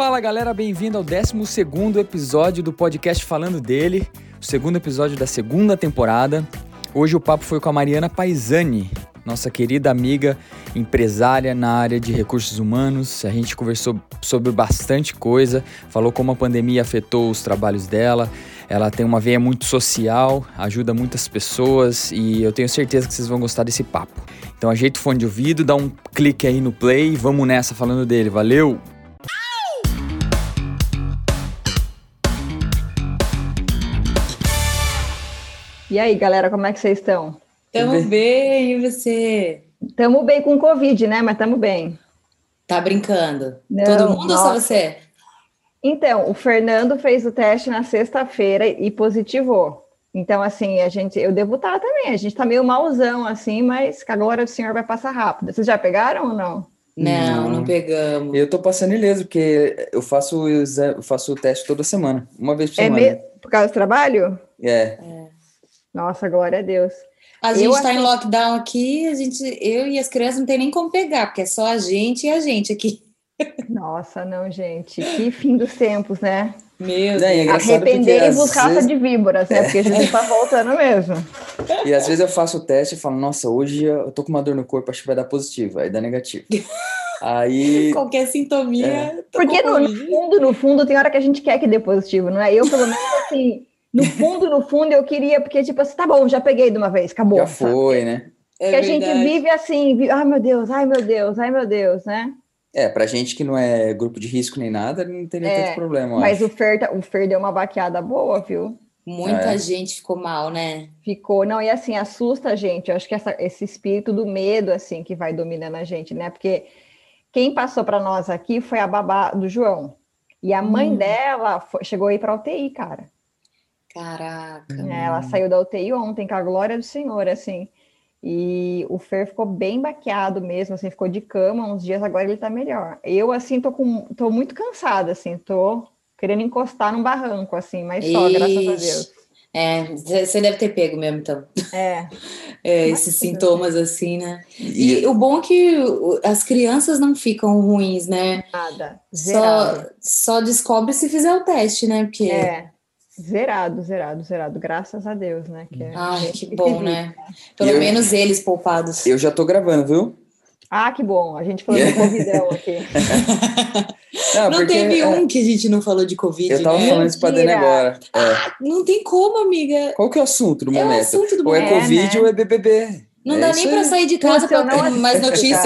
Fala galera, bem-vindo ao 12 episódio do podcast Falando Dele, o segundo episódio da segunda temporada. Hoje o papo foi com a Mariana Paisani, nossa querida amiga empresária na área de recursos humanos. A gente conversou sobre bastante coisa, falou como a pandemia afetou os trabalhos dela. Ela tem uma veia muito social, ajuda muitas pessoas e eu tenho certeza que vocês vão gostar desse papo. Então ajeita o fone de ouvido, dá um clique aí no play e vamos nessa falando dele. Valeu! E aí, galera, como é que vocês estão? Tamo bem, e você? Tamo bem com Covid, né? Mas tamo bem. Tá brincando? Não, Todo mundo nossa. ou só você? Então, o Fernando fez o teste na sexta-feira e positivou. Então, assim, a gente, eu devo estar também. A gente tá meio malzão, assim, mas com a glória do Senhor vai passar rápido. Vocês já pegaram ou não? Não, não, Não. pegamos. Eu tô passando ileso, porque eu faço, o eu faço o teste toda semana, uma vez por É semana. mesmo? Por causa do trabalho? É, Nossa, glória a Deus. A Eu gente tá achei- em lockdown aqui, a gente, eu e as crianças não tem nem como pegar, porque é só a gente e a gente aqui. Nossa, não, gente. Que fim dos tempos, né? Meu e é Deus. engraçado porque, Arrependei-vos, raça vezes- de víboras, né? Porque a gente tá voltando mesmo. E às vezes eu faço o teste e falo, nossa, hoje eu tô com uma dor no corpo, acho que vai dar positivo. Aí dá negativo. Aí. Qualquer sintominha. É. Porque no, no fundo, no fundo, tem hora que a gente quer que dê positivo, não é? Eu, pelo menos, assim, no fundo, no fundo, eu queria, porque, tipo assim, tá bom, já peguei de uma vez, acabou. Já sabe? foi, né? É que a gente vive assim, vi- ai meu Deus, ai meu Deus, ai meu Deus, né? É, pra gente que não é grupo de risco nem nada, não teria É, tanto problema. eu Mas acho. o Fer, tá- o Fer deu uma baqueada boa, viu? Muita É. gente ficou mal, né? Ficou, não, e assim, assusta a gente. Eu acho que essa- esse espírito do medo, assim, que vai dominando a gente, né? Porque quem passou para nós aqui foi a babá do João. E a mãe Hum. dela foi- chegou aí para UTI, cara. Caraca. né? Ela saiu da UTI ontem, com a glória do Senhor, assim. E o Fer ficou bem baqueado mesmo, assim, ficou de cama uns dias, agora ele tá melhor. Eu, assim, tô, com, tô muito cansada, assim, tô querendo encostar num barranco, assim, mas só, graças a Ixi. Deus. É, você deve ter pego mesmo, então. É, É, esses sintomas assim, né? E- E o bom é que as crianças não ficam ruins, né? nada, zerado. Só, só descobre se fizer o teste, né? Porque. É, zerado, zerado, zerado, graças a Deus, né? Que é Ai, que bom, se né? Pelo eu- menos eles poupados. Eu já tô gravando, viu? Ah, que bom, a gente falou do Covidão aqui. Não, não porque, teve é, um que a gente não falou de Covid, Eu tava né? falando isso pra Dani agora. É. Não tem como, amiga. Qual que é o assunto do É o momento? assunto do ou é momento. É, Covid né? ou é BBB. Não É dá nem pra aí. sair de casa pra Funcionou ter mais notícia.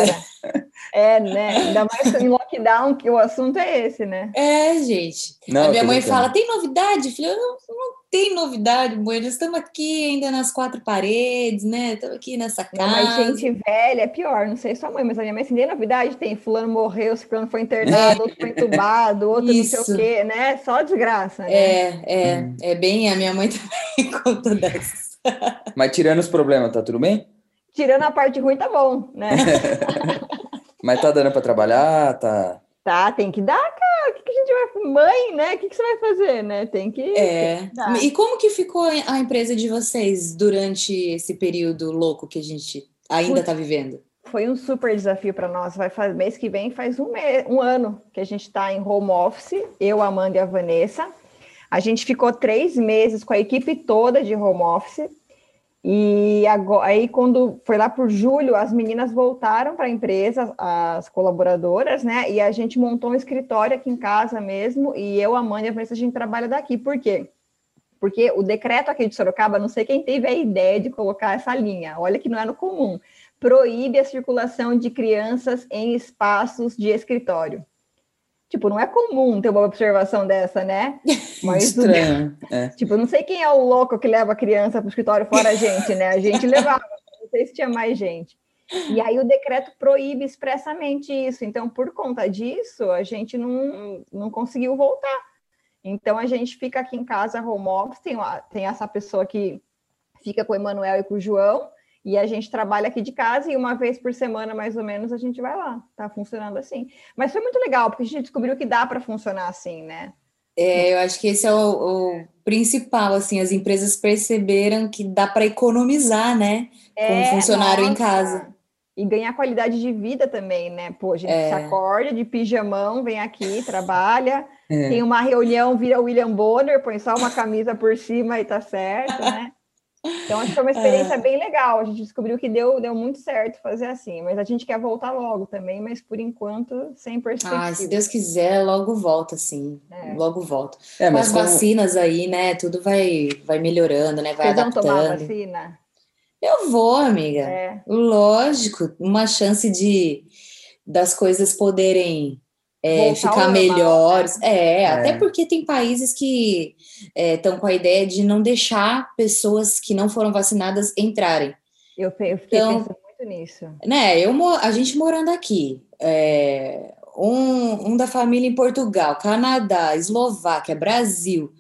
cara. É, né? Ainda mais em lockdown, que o assunto é esse, né? É, gente. Não, a minha mãe fala: tem novidade? Eu falei: não, não tem novidade, mãe. Nós estamos aqui ainda nas quatro paredes, né? Estamos aqui nessa Não, casa. mas gente velha é pior, não sei sua mãe, mas a minha mãe assim, tem novidade, tem fulano morreu, fulano foi internado, outro foi entubado, outro não sei Isso. o quê, né? Só desgraça, né? É, é, Hum. é bem. A minha mãe também conta dessas. Mas tirando os problemas, tá tudo bem? Tirando a parte ruim, tá bom, né? Mas tá dando pra trabalhar, tá. tá, tem que dar, cara. O que, que a gente vai. Mãe, né? O que, que você vai fazer, né? Tem que. É. Tá. E como que ficou a empresa de vocês durante esse período louco que a gente ainda está vivendo? Foi um super desafio para nós. Vai fazer mês que vem faz um, mês, um ano que a gente está em home office, eu, a Amanda e a Vanessa. A gente ficou três meses com a equipe toda de home office. E agora, aí, quando foi lá por julho, as meninas voltaram para a empresa, as colaboradoras, né? E a gente montou um escritório aqui em casa mesmo. E eu, a Amanda e a Vanessa, a gente trabalha daqui. Por quê? Porque o decreto aqui de Sorocaba, não sei quem teve a ideia de colocar essa linha, olha que não é no comum proíbe a circulação de crianças em espaços de escritório. Tipo, não é comum ter uma observação dessa, né? Mas Estranho. É. tipo, não sei quem é o louco que leva a criança para o escritório fora a gente, né? A gente levava, não sei se tinha mais gente. E aí o decreto proíbe expressamente isso. Então, por conta disso, a gente não, não conseguiu voltar. Então, a gente fica aqui em casa, home office, tem, uma- tem essa pessoa que fica com o Emanuel e com o João, e a gente trabalha aqui de casa e uma vez por semana, mais ou menos, a gente vai lá. Tá funcionando assim. Mas foi muito legal, porque a gente descobriu que dá para funcionar assim, né? É, eu acho que esse é o, o principal, assim, as empresas perceberam que dá para economizar, né? Com um funcionário em nossa. casa. e ganhar qualidade de vida também, né? Pô, a gente é. se acorda de pijamão, vem aqui, trabalha, é. tem uma reunião, vira William Bonner, põe só uma camisa por cima e tá certo, né? Então, acho que foi uma experiência é. bem legal. A gente descobriu que deu, deu muito certo fazer assim, mas a gente quer voltar logo também, mas por enquanto, sem perspectiva. Ah, se Deus quiser, logo volta, sim. É. Logo volta. É, Com as como... vacinas aí, né? Tudo vai, vai melhorando, né? Vai Vocês adaptando. vão tomar vacina? Eu vou, amiga. É. Lógico, uma chance de das coisas poderem é, ficar melhores. Né? É, é, até porque tem países que estão é, com a ideia de não deixar pessoas que não foram vacinadas entrarem. Eu, eu fiquei então, pensando muito nisso. Né, eu, a gente morando aqui, é, um, um da família em Portugal, Canadá, Eslováquia, Brasil.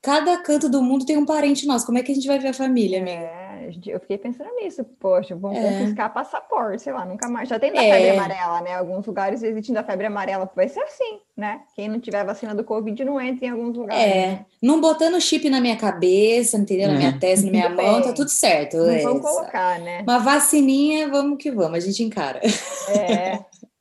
Cada canto do mundo tem um parente nosso. Como é que a gente vai ver a família, amiga? É eu fiquei pensando nisso, poxa, vão é. confiscar passaporte, sei lá, nunca mais. Já tem da é. febre amarela, né? Alguns lugares existem da febre amarela, vai ser assim, né? Quem não tiver vacina do Covid não entra em alguns lugares. É, né? não botando chip na minha cabeça, entendeu? Na minha uhum. testa, na minha mão, tá tudo certo. Não vamos colocar, né? Uma vacininha, vamos que vamos, a gente encara. É.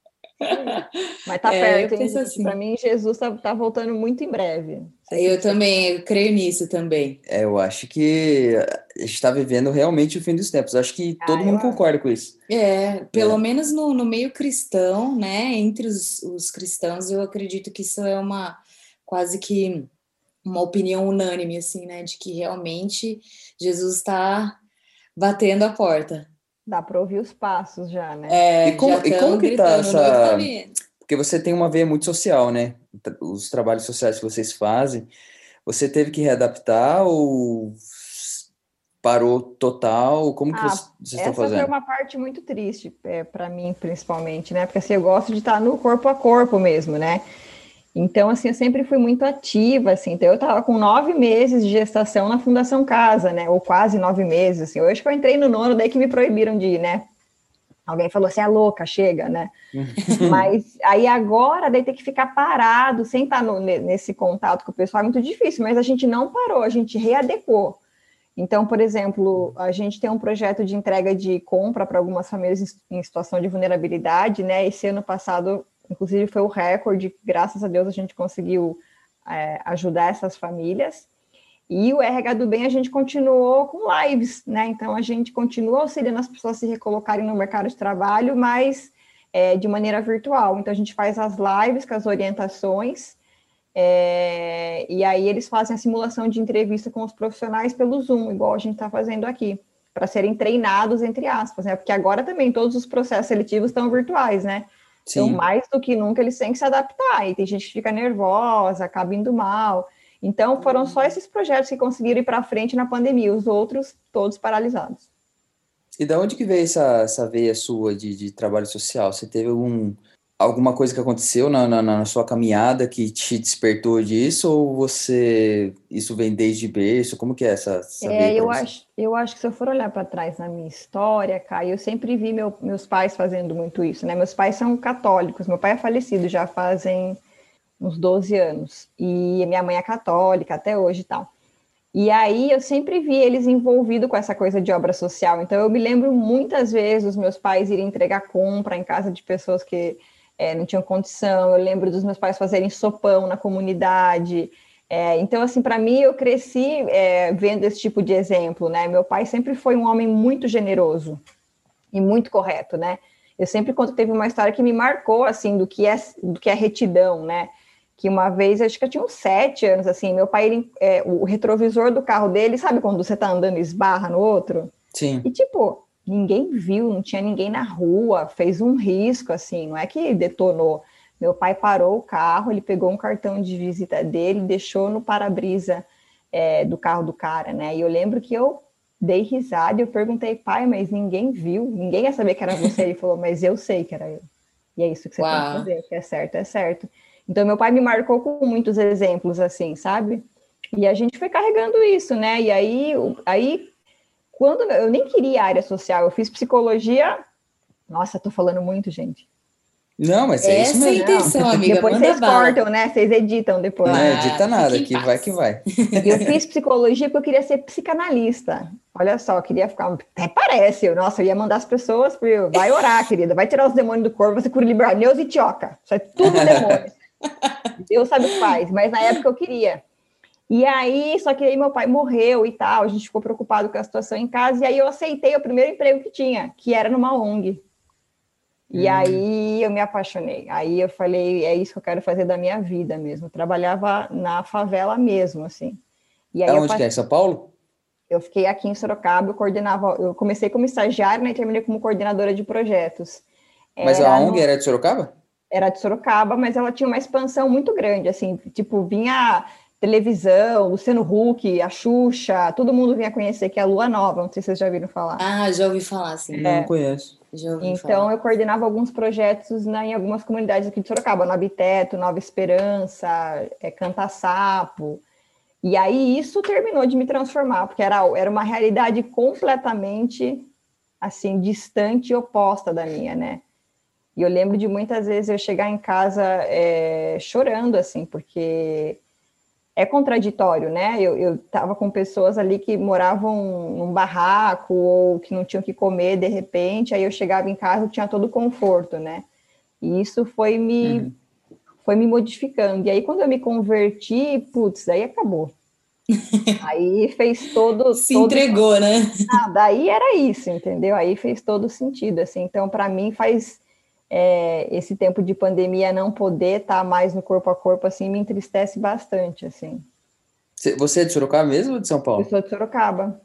Mas tá é, perto, hein? Assim. Para mim, Jesus tá, tá, voltando muito em breve. Eu também, eu creio nisso também. É, eu acho que a gente está vivendo realmente o fim dos tempos. Acho que ah, todo mundo concorda com isso. É, pelo é. menos no, no meio cristão, né? Entre os, os cristãos, eu acredito que isso é uma quase que uma opinião unânime, assim, né? De que realmente Jesus está batendo a porta. Dá para ouvir os passos já, né? É, e como, e como que tá essa... Porque você tem uma veia muito social, né? Os trabalhos sociais que vocês fazem, você teve que readaptar ou parou total? Como que ah, vocês estão fazendo? Essa foi uma parte muito triste é, para mim, principalmente, né? Porque assim, eu gosto de estar no corpo a corpo mesmo, né? Então, assim, eu sempre fui muito ativa, assim. Então, eu estava com nove meses de gestação na Fundação Casa, né? Ou quase nove meses, assim. Hoje que eu entrei no nono, daí que me proibiram de ir, né? Alguém falou assim, é louca, chega, né? mas aí agora, daí ter que ficar parado, sem estar no, nesse contato com o pessoal, é muito difícil. Mas a gente não parou, a gente readequou. Então, por exemplo, a gente tem um projeto de entrega de compra para algumas famílias em situação de vulnerabilidade, né? Esse ano passado Inclusive, foi o recorde, graças a Deus a gente conseguiu é, ajudar essas famílias. E o RH do Bem a gente continuou com lives, né? Então a gente continua auxiliando as pessoas a se recolocarem no mercado de trabalho, mas é, de maneira virtual. Então a gente faz as lives com as orientações, é, e aí eles fazem a simulação de entrevista com os profissionais pelo Zoom, igual a gente está fazendo aqui, para serem treinados, entre aspas, né? Porque agora também todos os processos seletivos estão virtuais, né? Então, Sim. Então, mais do que nunca, eles têm que se adaptar. E tem gente que fica nervosa, acaba indo mal. Então, foram só esses projetos que conseguiram ir para frente na pandemia, os outros todos paralisados. E da onde que veio essa, essa veia sua de, de trabalho social? Você teve algum, alguma coisa que aconteceu na, na, na, sua caminhada que te despertou disso ou você isso vem desde berço? Como que é essa, é, eu acho eu acho que se eu for olhar para trás na minha história, Caio, eu sempre vi meu, meus pais fazendo muito isso, né? Meus pais são católicos, meu pai é falecido já fazem uns 12 anos e minha mãe é católica até hoje e tal. E aí eu sempre vi eles envolvidos com essa coisa de obra social. Então eu me lembro muitas vezes os meus pais irem entregar compra em casa de pessoas que é, não tinham condição. Eu lembro dos meus pais fazerem sopão na comunidade. É, então, assim, para mim, eu cresci é, vendo esse tipo de exemplo, né? Meu pai sempre foi um homem muito generoso e muito correto, né? Eu sempre que teve uma história que me marcou, assim, do que é, do que é retidão, né? Que uma vez, acho que eu tinha uns sete anos, assim, meu pai, ele, é, o retrovisor do carro dele, sabe quando você tá andando e esbarra no outro? Sim. E, tipo, ninguém viu, não tinha ninguém na rua, fez um risco, assim, não é que detonou. Meu pai parou o carro, ele pegou um cartão de visita dele, deixou no para-brisa é, do carro do cara, né? E eu lembro que eu dei risada e eu perguntei, pai, mas ninguém viu, ninguém ia saber que era você. Ele falou, mas eu sei que era eu. E é isso que você Uau. tem que fazer, que é certo, é certo. Então, meu pai me marcou com muitos exemplos, assim, sabe? E a gente foi carregando isso, né? E aí, aí quando eu nem queria área social, eu fiz psicologia. Nossa, tô falando muito, gente. Não, mas é Essa isso mesmo. é a intenção, amiga. Depois vocês bala. cortam, né? Vocês editam depois. Não edita nada, que vai que vai. Eu fiz psicologia porque eu queria ser psicanalista. Olha só, queria ficar. Até parece, eu, nossa, eu ia mandar as pessoas, vai orar, querida, vai tirar os demônios do corpo, você cura liberar Neus e Tioca. Isso é tudo demônio. Deus sabe o que faz, mas na época eu queria. E aí, só que aí meu pai morreu e tal, a gente ficou preocupado com a situação em casa, e aí eu aceitei o primeiro emprego que tinha, que era numa ONG. E hum. aí eu me apaixonei. Aí eu falei, é isso que eu quero fazer da minha vida mesmo. Eu trabalhava na favela mesmo, assim. E aí Aonde que é? São Paulo? Eu fiquei aqui em Sorocaba, eu coordenava, eu comecei como estagiária né, e terminei como coordenadora de projetos. Mas era a ONG no... era de Sorocaba? Era de Sorocaba, mas ela tinha uma expansão muito grande, assim, tipo, vinha televisão, Luciano Huck, a Xuxa, todo mundo vinha conhecer que é a Lua Nova, não sei se vocês já ouviram falar. Ah, já ouvi falar, sim. Não é. conheço. então, falar. eu coordenava alguns projetos na, em algumas comunidades aqui de Sorocaba, no Habiteto, Nova Esperança, é, Canta Sapo, e aí isso terminou de me transformar, porque era, era uma realidade completamente assim distante e oposta da minha, né? E eu lembro de muitas vezes eu chegar em casa é, chorando, assim, porque é contraditório, né? Eu estava com pessoas ali que moravam num barraco ou que não tinham que comer de repente, aí eu chegava em casa e tinha todo o conforto, né? E isso foi me, uhum foi me modificando. E aí, quando eu me converti, putz, daí acabou. aí fez todo. Se todo... entregou, né? Ah, daí era isso, entendeu? Aí fez todo sentido. Assim. Então, para mim, faz. É, esse tempo de pandemia não poder estar tá mais no corpo a corpo assim me entristece bastante assim você é de Sorocaba mesmo ou de São Paulo? Eu sou de Sorocaba.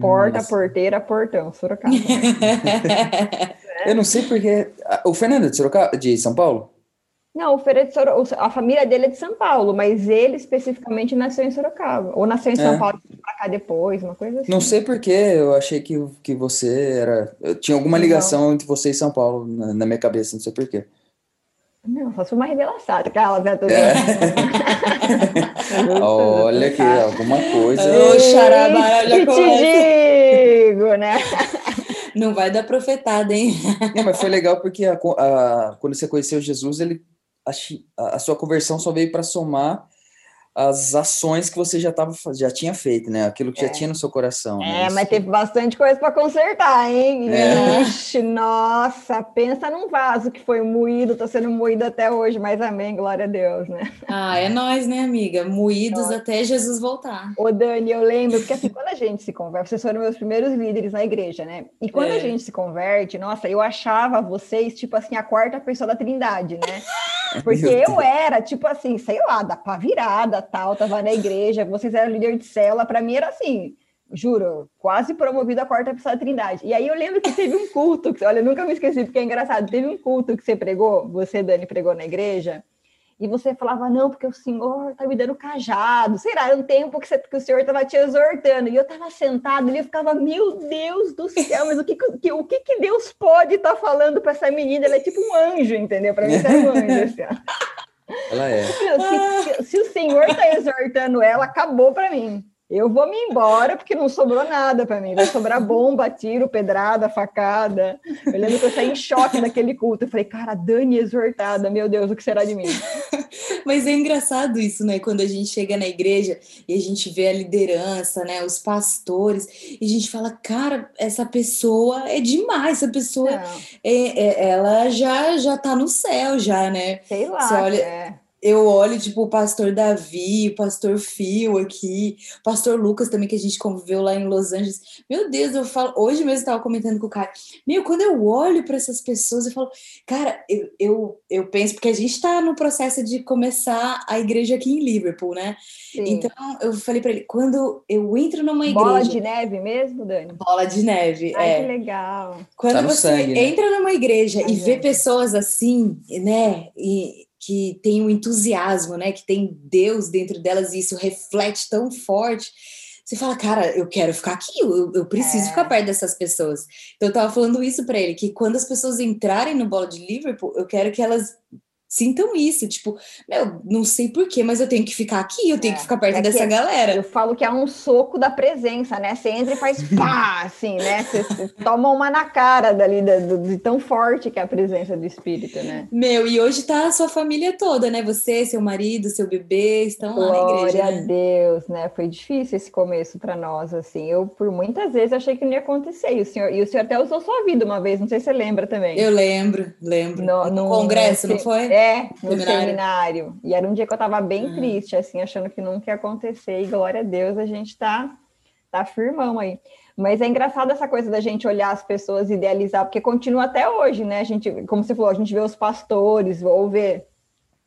Porta, Nossa. porteira, portão, Sorocaba. eu não sei porque. O Fernando é de Sorocaba, de São Paulo? Não, o Feira de Sorocaba, a família dele é de São Paulo, mas ele especificamente nasceu em Sorocaba. Ou nasceu em São é. Paulo e pra cá depois, uma coisa assim. Não sei porquê, eu achei que, que você era. Eu tinha alguma ligação não. entre você e São Paulo na, na minha cabeça, não sei porquê. Não, só foi uma revelação. Aquela, né? É. Olha que alguma coisa. Ô, Xarabara, já que te digo, né? Não vai dar profetada, hein? Não, mas foi legal porque a, a, quando você conheceu Jesus, ele a, a sua conversão só veio para somar as ações que você já tava, já tinha feito, né? Aquilo que é. já tinha no seu coração. Né? É, mas teve bastante coisa para consertar, hein? É. Ixi, nossa, pensa num vaso que foi moído, tá sendo moído até hoje, mas amém, glória a Deus, né? Ah, é nós, né, amiga? Moídos nossa. até Jesus voltar. Ô, Dani, eu lembro, porque assim, quando a gente se converte, vocês foram meus primeiros líderes na igreja, né? E quando é. a gente se converte, nossa, eu achava vocês, tipo assim, a quarta pessoa da trindade, né? Porque eu era, tipo assim, sei lá, da pá virada, tal, tava na igreja, vocês eram líder de célula, para mim era assim, juro, quase promovido a quarta pessoa da Trindade. E aí eu lembro que teve um culto, que, olha, nunca me esqueci, porque é engraçado, teve um culto que você pregou, você, Dani, pregou na igreja, e você falava, não, porque o Senhor está me dando cajado, sei lá, era um tempo que, você, que o Senhor estava te exortando, e eu estava sentado e eu ficava, meu Deus do céu, mas o que, que o que, que Deus pode estar tá falando para essa menina? Ela é tipo um anjo, entendeu? Para mim, é um anjo, assim, Ela é. Se, se, se o Senhor está exortando ela, acabou para mim. Eu vou me embora porque não sobrou nada para mim. Vai sobrar bomba, tiro, pedrada, facada. Eu lembro que eu saí em choque daquele culto. Eu falei, cara, Dani exortada, meu Deus, o que será de mim? Mas é engraçado isso, né? Quando a gente chega na igreja e a gente vê a liderança, né? Os pastores, e a gente fala, cara, essa pessoa é demais, essa pessoa, é, é, ela já já tá no céu, já, né? Sei lá. Você olha, é eu olho, tipo, o pastor Davi, o pastor Phil aqui, o pastor Lucas também, que a gente conviveu lá em Los Angeles. Meu Deus, eu falo, hoje mesmo eu tava comentando com o cara, meu, quando eu olho para essas pessoas, eu falo, cara, eu, eu, eu penso, porque a gente tá no processo de começar a igreja aqui em Liverpool, né? Sim. Então, eu falei para ele, quando eu entro numa igreja... Bola de neve mesmo, Dani? Bola de neve, Ai, é. que legal. Quando tá você sangue, né? entra né? numa igreja Ai, e vê pessoas assim, né, e que tem um entusiasmo, né? Que tem Deus dentro delas e isso reflete tão forte. Você fala, cara, eu quero ficar aqui, eu, eu preciso é. ficar perto dessas pessoas. Então eu tava falando isso para ele, que quando as pessoas entrarem no bolo de Liverpool, eu quero que elas sintam isso, tipo, meu, não sei porquê, mas eu tenho que ficar aqui, eu tenho é, que ficar perto é dessa galera. Eu falo que é um soco da presença, né? Você entra e faz pá, assim, né? Você, você toma uma na cara dali, de, de, tão forte que é a presença do espírito, né? Meu, e hoje tá a sua família toda, né? Você, seu marido, seu bebê, estão Glória lá na igreja. Glória a né? Deus, né? Foi difícil esse começo para nós, assim. Eu, por muitas vezes, achei que não ia acontecer. E o senhor, e o senhor até usou sua vida uma vez, não sei se você lembra também. Eu lembro, lembro. No, no, no congresso, não foi? É, é, no seminário. seminário. E era um dia que eu estava bem uhum. triste, assim, achando que nunca ia acontecer. E glória a Deus, a gente está tá firmão aí. Mas é engraçado essa coisa da gente olhar as pessoas e idealizar, porque continua até hoje, né? A gente, como você falou, a gente vê os pastores, ou vê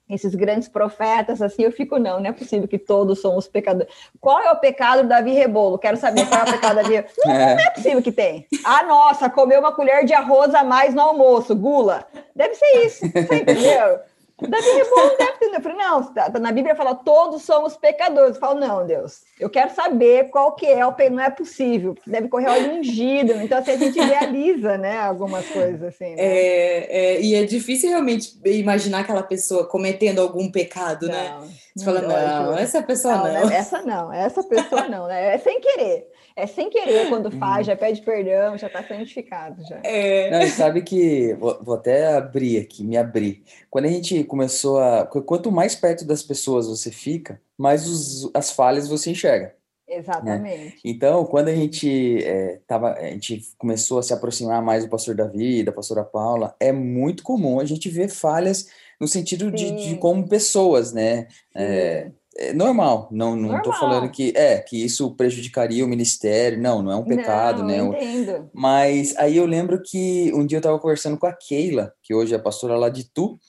esses grandes profetas, assim, eu fico, não, não é possível que todos somos pecadores. Qual é o pecado do Davi Rebolo? Quero saber qual é o pecado do Davi não, é. não é possível que tem. Ah, nossa, comeu uma colher de arroz a mais no almoço, gula. Deve ser isso, você entendeu? Davi Rebolo deve ter. Eu falei, não, tá, tá, na Bíblia fala, todos somos pecadores. Eu falo, não, Deus, eu quero saber qual que é o pecado, não é possível, deve correr óleo ungido. Então, assim, a gente idealiza, né, algumas coisas assim. Né? É, é, e é difícil realmente imaginar aquela pessoa cometendo algum pecado, né? não, né? Você fala, não, não, essa pessoa não. não. Essa não, essa pessoa não, né? É sem querer. É sem querer quando faz, já pede perdão, já está santificado já. É. Não, e sabe que vou, vou, até abrir aqui, me abrir. Quando a gente começou a, quanto mais perto das pessoas você fica, mais os, as falhas você enxerga. Né? Exatamente. Né? Então, quando a gente é, tava, a gente começou a se aproximar mais do pastor Davi, da pastora Paula, é muito comum a gente ver falhas no sentido de, de, como pessoas, né? É, é normal, não não normal. tô falando que é que isso prejudicaria o ministério, não, não é um pecado, não, né? Entendo. Mas aí eu lembro que um dia eu estava conversando com a Keila, que hoje é a pastora lá de Tu,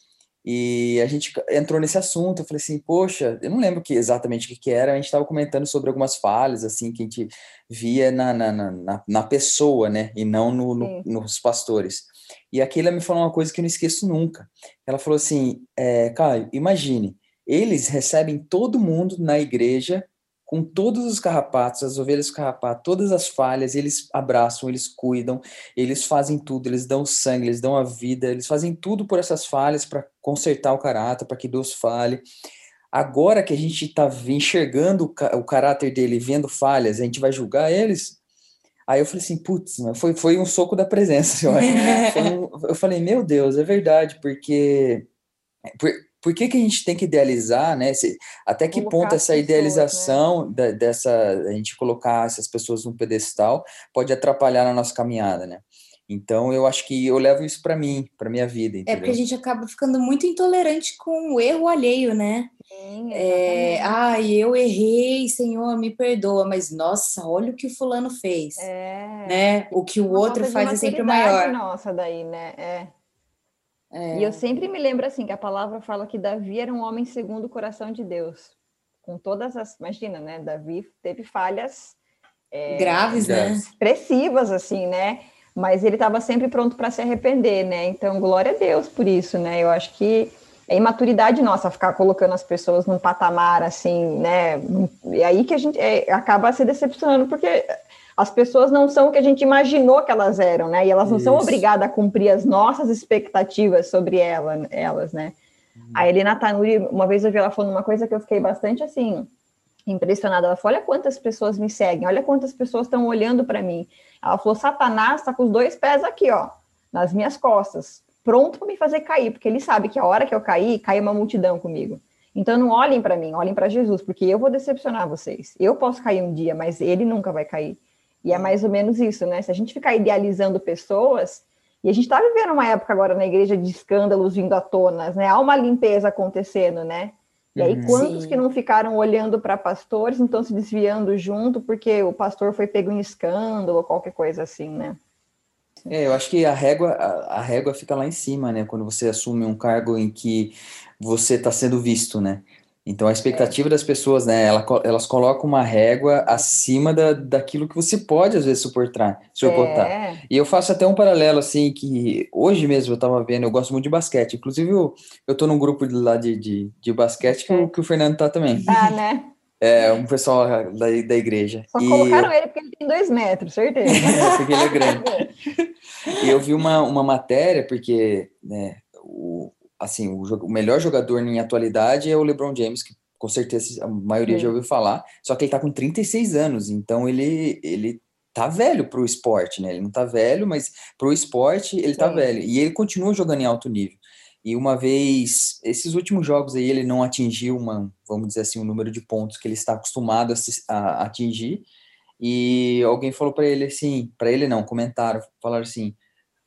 e a gente entrou nesse assunto, eu falei assim, poxa, eu não lembro que exatamente o que, que era, a gente estava comentando sobre algumas falhas, assim, que a gente via na, na, na, na pessoa, né, e não no, no, nos pastores. E a Keila me falou uma coisa que eu não esqueço nunca. Ela falou assim, é, Caio, imagine, eles recebem todo mundo na igreja com todos os carrapatos, as ovelhas carrapatas, todas as falhas, eles abraçam, eles cuidam, eles fazem tudo, eles dão sangue, eles dão a vida, eles fazem tudo por essas falhas para consertar o caráter, para que Deus fale. Agora que a gente está enxergando o caráter dele, vendo falhas, a gente vai julgar eles? Aí eu falei assim, putz, foi, foi um soco da presença. Eu, eu falei, meu Deus, é verdade, porque por que, que a gente tem que idealizar, né? Se, até que colocar ponto essa idealização pessoas, né? da, dessa, a gente colocar essas pessoas num pedestal pode atrapalhar na nossa caminhada, né? Então eu acho que eu levo isso para mim, para minha vida. Entendeu? É porque a gente acaba ficando muito intolerante com o erro alheio, né? Sim, é, ai, eu errei, Senhor, me perdoa, mas nossa, olha o que o fulano fez. É. Né? O que o Uma outro faz é sempre maior. Nossa, daí, né? É. É. E eu sempre me lembro assim que a palavra fala que Davi era um homem segundo o coração de Deus, com todas as, imagina, né? Davi teve falhas é, graves, né? Expressivas assim, né? Mas ele estava sempre pronto para se arrepender, né? Então glória a Deus por isso, né? Eu acho que é imaturidade nossa ficar colocando as pessoas num patamar assim, né? E aí que a gente é, acaba se decepcionando porque as pessoas não são o que a gente imaginou que elas eram, né? E elas não Isso. são obrigadas a cumprir as nossas expectativas sobre ela, elas, né? Uhum. A Helena Tanuri, uma vez eu vi ela falando uma coisa que eu fiquei bastante assim impressionada. Ela falou: olha quantas pessoas me seguem, olha quantas pessoas estão olhando para mim. Ela falou: Satanás está com os dois pés aqui, ó, nas minhas costas, pronto para me fazer cair, porque ele sabe que a hora que eu cair, cai uma multidão comigo. Então não olhem para mim, olhem para Jesus, porque eu vou decepcionar vocês. Eu posso cair um dia, mas ele nunca vai cair. E é mais ou menos isso, né? Se a gente ficar idealizando pessoas, e a gente está vivendo uma época agora na igreja de escândalos vindo à tona, né? Há uma limpeza acontecendo, né? E aí, uhum. quantos Sim. que não ficaram olhando para pastores, não estão se desviando junto porque o pastor foi pego em escândalo ou qualquer coisa assim, né? É, eu acho que a régua, a, a régua fica lá em cima, né? Quando você assume um cargo em que você está sendo visto, né? Então a expectativa das pessoas, né, elas colocam uma régua acima da, daquilo que você pode às vezes suportar, suportar. É. E eu faço até um paralelo assim que hoje mesmo eu estava vendo, eu gosto muito de basquete, inclusive eu, eu tô num grupo de, lá de, de, de basquete que, o, que o Fernando tá também. Ah, né? É, um pessoal da, da igreja. Só e colocaram eu... ele porque ele tem dois metros, certeza. é, porque ele é grande. e eu vi uma, uma matéria, porque né, o, assim, o, o, melhor jogador em atualidade é o LeBron James, que com certeza a maioria Sim. já ouviu falar, só que ele tá com 36 anos, então ele, ele tá velho pro esporte, né? Ele não tá velho, mas pro esporte ele tá Sim. tá velho. E ele continua jogando em alto nível. E uma vez, esses últimos jogos aí, ele não atingiu uma, vamos dizer assim, um número de pontos que ele está acostumado a, a atingir. E alguém falou para ele assim, para ele não, comentaram, falaram assim,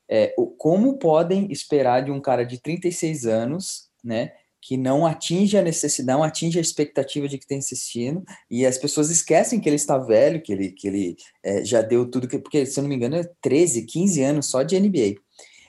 é, como podem esperar de um cara de 36 anos, né, que não atinge a necessidade, não atinge a expectativa de que tem assistindo, e as pessoas esquecem que ele está velho, que ele, que ele é, já deu tudo, que, porque, se eu não me engano, é 13, 15 anos só de NBA.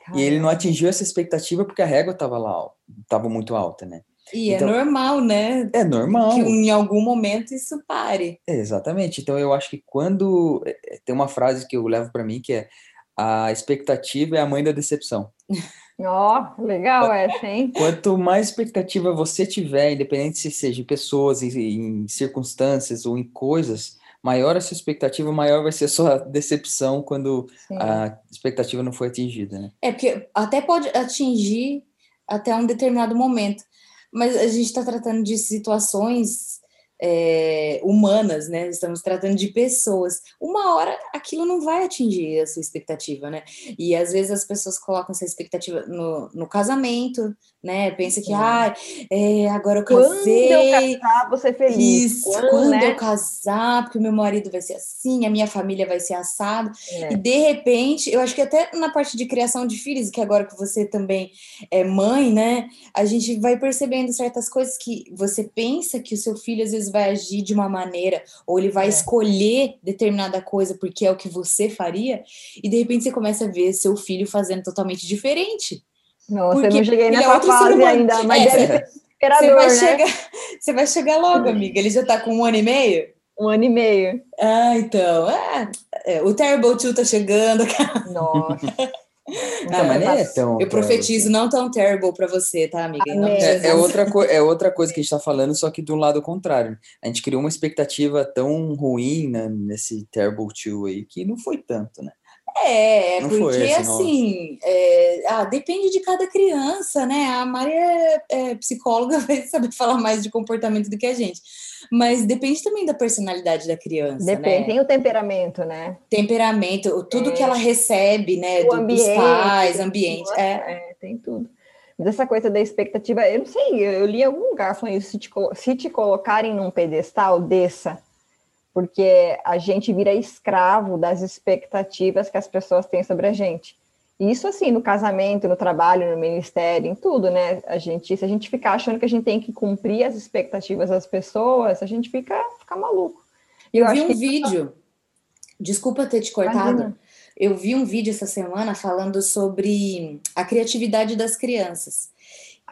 Caramba. E ele não atingiu essa expectativa porque a régua estava lá, estava muito alta, né? E é então, é normal, né? É normal. Que em algum momento isso pare. Exatamente. Então eu acho que quando é, é, tem uma frase que eu levo para mim que é a expectativa é a mãe da decepção. Ó, oh, legal essa, hein? Quanto mais expectativa você tiver, independente se seja em pessoas, em, em circunstâncias ou em coisas, maior a sua expectativa, maior vai ser a sua decepção quando Sim. a expectativa não foi atingida, né? É, porque até pode atingir até um determinado momento, mas a gente está tratando de situações é, humanas, né? Estamos tratando de pessoas. Uma hora aquilo não vai atingir a sua expectativa, né? E às vezes as pessoas colocam essa expectativa no, no casamento, né? Pensa que, ah, é, agora eu casei. Quando eu casar, vou ser feliz. Isso, quando, quando né? eu casar, porque o meu marido vai ser assim, a minha família vai ser assado. É. E de repente, eu acho que até na parte de criação de filhos, que agora que você também é mãe, né? A gente vai percebendo certas coisas que você pensa que o seu filho às vezes vai agir de uma maneira, ou ele vai é. escolher determinada coisa porque é o que você faria, e de repente você começa a ver seu filho fazendo totalmente diferente. Nossa, porque eu não cheguei nessa é fase ainda, mas é, deve ser você vai, né? chegar, você vai chegar logo, amiga. Ele já tá com um ano e meio? Um ano e meio. Ah, então. É, é, o Terrible 2 tá chegando. Nossa. Então, ah, mas é tão eu profetizo não tão terrible para você, tá, amiga? É, é, outra é outra coisa que a gente está falando, só que do lado contrário. A gente criou uma expectativa tão ruim né, nesse Terrible 2 aí que não foi tanto, né? É, não porque assim, é, ah, depende de cada criança, né? A Maria é, é, psicóloga, vai saber falar mais de comportamento do que a gente. Mas depende também da personalidade da criança. Depende, né? tem o temperamento, né? Temperamento, tudo é. que ela recebe, né? Do, ambiente, dos pais, ambiente. É. é. tem tudo. Mas essa coisa da expectativa, eu não sei, eu li em algum lugar falando isso, se te, se te colocarem num pedestal, desça porque a gente vira escravo das expectativas que as pessoas têm sobre a gente. Isso assim, no casamento, no trabalho, no ministério, em tudo, né? A gente, se a gente ficar achando que a gente tem que cumprir as expectativas das pessoas, a gente fica, fica maluco. Eu, eu vi um que... vídeo, desculpa ter te cortado, Imagina. eu vi um vídeo essa semana falando sobre a criatividade das crianças.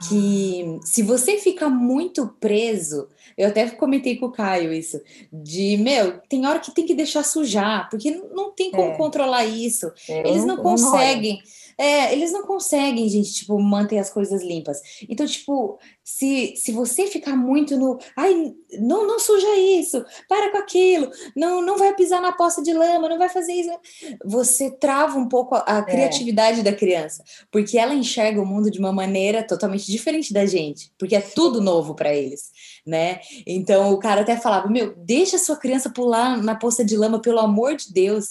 Que se você fica muito preso eu até comentei com o Caio isso, de, meu, tem hora que tem que deixar sujar, porque não tem como é. controlar isso. É, Eles não conseguem. É, eles não conseguem, gente, tipo, manter as coisas limpas. Então, tipo, se, se você ficar muito no, ai, não, não suja isso, para com aquilo, não, não vai pisar na poça de lama, não vai fazer isso, você trava um pouco a, a é. criatividade da criança, porque ela enxerga o mundo de uma maneira totalmente diferente da gente, porque é tudo novo para eles, né? Então o cara até falava: Meu, deixa a sua criança pular na poça de lama, pelo amor de Deus.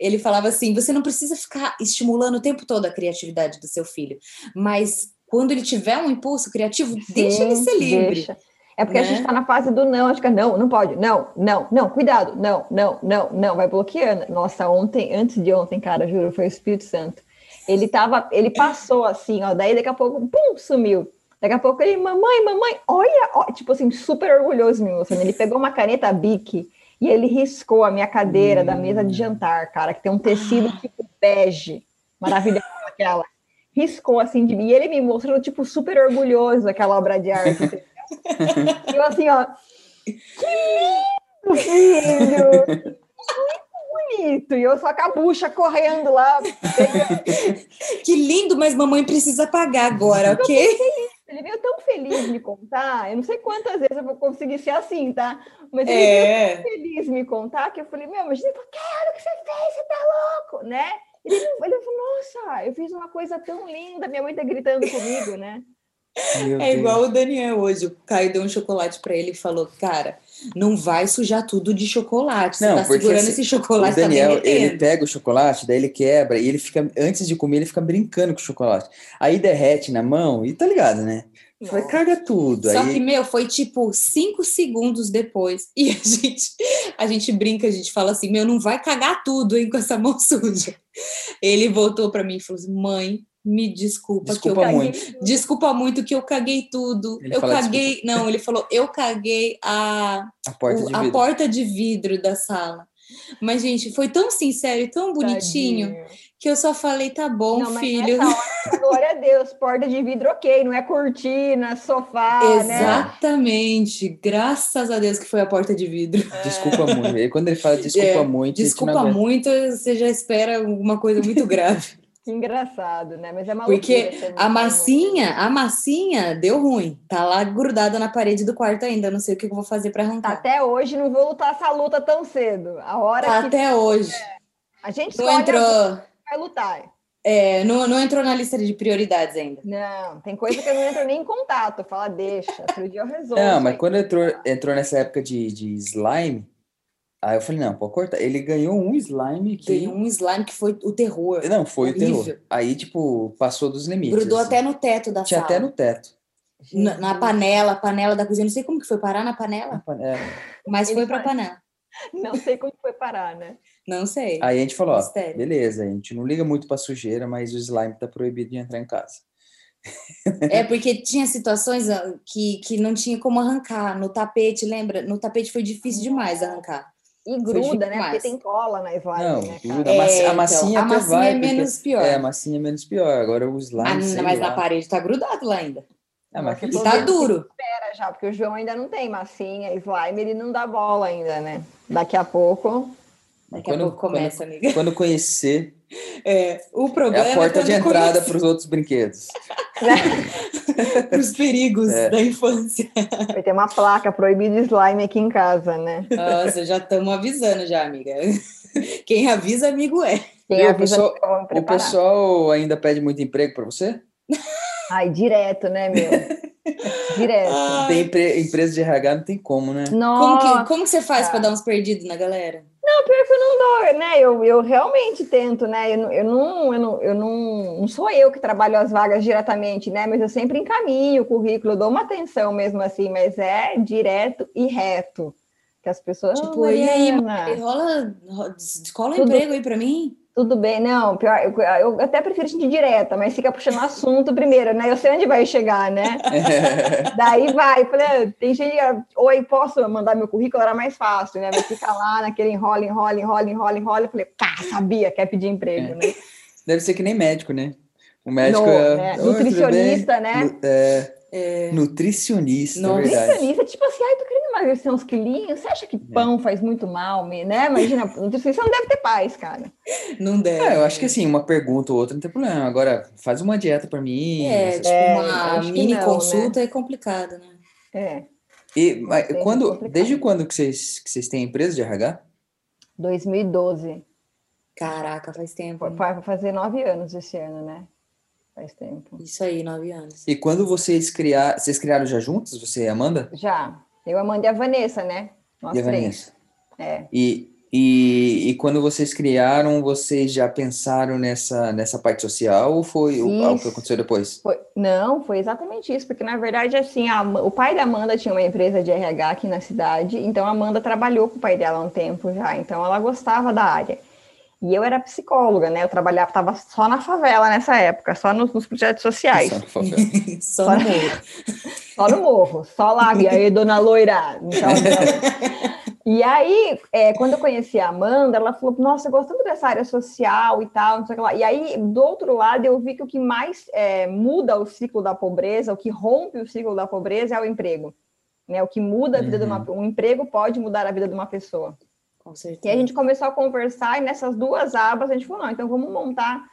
Ele falava assim: Você não precisa ficar estimulando o tempo todo a criatividade do seu filho, mas quando ele tiver um impulso criativo, Sim, deixa ele ser livre. Deixa. É porque né? a gente está na fase do não, acho que é não, não pode, não, não, não, cuidado, não, não, não, não, vai bloqueando. Nossa, ontem, antes de ontem, cara, juro, foi o Espírito Santo. Ele tava, ele passou assim, ó, daí daqui a pouco, pum, sumiu. Daqui a pouco ele, mamãe, mamãe, olha, ó, tipo assim, super orgulhoso, meu, assim, ele pegou uma caneta Bic e ele riscou a minha cadeira hum. da mesa de jantar, cara, que tem um tecido tipo bege, maravilhosa aquela riscou assim de mim. E ele me mostrou, tipo, super orgulhoso aquela obra de arte. e eu assim, ó. Que lindo, filho! Muito bonito! E eu só com a bucha correndo lá. que lindo, mas mamãe precisa pagar agora, ok? Ele veio tão feliz me contar. Eu não sei quantas vezes eu vou conseguir ser assim, tá? Mas ele é. veio tão feliz me contar que eu falei, meu, mas eu quero que você fez, você tá louco, né? Ele, ele falou, nossa, eu fiz uma coisa tão linda, minha mãe tá gritando comigo, né? Meu é Deus. igual o Daniel hoje. O Caio deu um chocolate para ele e falou: Cara, não vai sujar tudo de chocolate. Você não, tá segurando assim, esse chocolate. O tá Daniel, tá ele pega o chocolate, daí ele quebra e ele fica, antes de comer, ele fica brincando com o chocolate. Aí derrete na mão e tá ligado, né? Vai caga tudo. Só aí... que, meu, foi tipo cinco segundos depois. E a gente, a gente brinca, a gente fala assim: meu, não vai cagar tudo, hein, com essa mão suja. Ele voltou para mim e falou assim: mãe, me desculpa, desculpa que eu muito. caguei. Desculpa muito que eu caguei tudo. Ele eu caguei. Desculpa. Não, ele falou, eu caguei a, a, porta, o, de a porta de vidro da sala. Mas, gente, foi tão sincero e tão bonitinho Tadinho. Que eu só falei, tá bom, não, filho. Hora, glória a Deus, porta de vidro, ok, não é cortina, sofá. Né? Exatamente. Né? Graças a Deus que foi a porta de vidro. É. Desculpa muito. Quando ele fala desculpa é, muito. Desculpa muito, você já espera alguma coisa muito grave. Que engraçado, né? Mas é maluco. Porque a massinha, a massinha deu ruim. Tá lá grudada na parede do quarto ainda. Não sei o que eu vou fazer para arrancar. Até hoje não vou lutar essa luta tão cedo. A hora tá, que... Até hoje. É. A gente não entrou. Vai lutar. É, não, não entrou na lista de prioridades ainda. Não, tem coisa que eu não entro nem em contato. Fala, deixa, outro dia eu resolvo. Não, mas quando entrou, entrou nessa época de, de slime, Aí eu falei, não, pode cortar. Ele ganhou um slime que. Ganhou um slime que foi o terror. Não, foi horrível. o terror. Aí, tipo, passou dos limites. Grudou assim. até no teto da Tinha sala. até no teto. Na, na, panela, panela da cozinha. Não sei como que foi parar na panela. Na panela. Mas Ele foi pra panela. Não sei como foi parar, né? Não sei. Aí a gente falou, ó, beleza, a gente não liga muito pra sujeira, mas o slime tá proibido de entrar em casa. É, porque tinha situações que, que não tinha como arrancar. No tapete, lembra? No tapete foi difícil demais arrancar. E gruda, né? Porque tem cola na slime, não, né, Gruda. É, a massinha, então, a massinha vai, é menos porque, pior. É, a massinha é menos pior. Agora o slime. Ah, mas lá. na parede tá grudado lá ainda. É, mas e tá duro. Espera já, porque o João ainda não tem massinha, slime, ele não dá bola ainda, né? Daqui a pouco. Daqui quando, a pouco começa, quando, amiga. Quando conhecer. É, o problema é a porta de entrada para os outros brinquedos. para os perigos é. da infância. Vai ter uma placa proibido slime aqui em casa, né? Nossa, já estamos avisando já, amiga. Quem avisa, amigo é. Quem avisa, o, pessoal, o pessoal ainda pede muito emprego para você? Ai, direto, né, meu? Direto. Tem empresa de RH, não tem como, né? Nossa. Como que, como que você faz para dar uns perdidos na galera? Não, pior que eu não dou, né? Eu, eu realmente tento, né? Eu, eu, não, eu, não, eu não, não sou eu que trabalho as vagas diretamente, né? Mas eu sempre encaminho o currículo, dou uma atenção mesmo assim, mas é direto e reto. Que as pessoas. Tipo, oh, e aí, rola, rola, escola um emprego aí para mim? Tudo bem, não, pior, eu, eu até prefiro gente direta, mas fica puxando assunto primeiro, né? Eu sei onde vai chegar, né? Daí vai, falei, ah, tem gente, oi, posso mandar meu currículo? Era mais fácil, né? Vai ficar lá naquele enrola, enrola, enrola, enrola, enrola. Eu falei, pá, sabia, quer pedir emprego, é. né? Deve ser que nem médico, né? O médico no, é. Né? Nutricionista, né? É, é... Nutricionista, Nutricionista, tipo assim, ai, tô querendo emagrecer uns quilinhos, você acha que é. pão faz muito mal, né? Imagina, nutricionista não deve ter paz, cara. Não deve. É, eu acho que assim, uma pergunta ou outra não tem problema. Agora, faz uma dieta para mim. É, tipo, é, uma mini não, consulta né? é complicado, né? É. E mas, quando, desde quando que vocês, que vocês têm empresa de RH? 2012. Caraca, faz tempo. Vai fazer nove anos esse ano, né? Faz tempo. Isso aí, nove anos. E quando vocês criaram, vocês criaram já juntos, você e Amanda? Já. Eu, Amanda e a Vanessa, né? Nós e três. Vanessa. É. E, e, e quando vocês criaram, vocês já pensaram nessa, nessa parte social ou foi o, algo que aconteceu depois? Foi, não, foi exatamente isso, porque na verdade, assim, a, o pai da Amanda tinha uma empresa de RH aqui na cidade, então a Amanda trabalhou com o pai dela há um tempo já, então ela gostava da área. E eu era psicóloga, né? Eu trabalhava, estava só na favela nessa época, só nos, nos projetos sociais. Só, só, só no morro. só no morro, só lá, e aí, dona Loira. Então, então... E aí, é, quando eu conheci a Amanda, ela falou: Nossa, eu gosto tanto dessa área social e tal, não sei o que lá. E aí, do outro lado, eu vi que o que mais é, muda o ciclo da pobreza, o que rompe o ciclo da pobreza é o emprego. Né? O que muda a vida uhum. de uma. Um emprego pode mudar a vida de uma pessoa. Com certeza. E a gente começou a conversar e nessas duas abas a gente falou, não, então vamos montar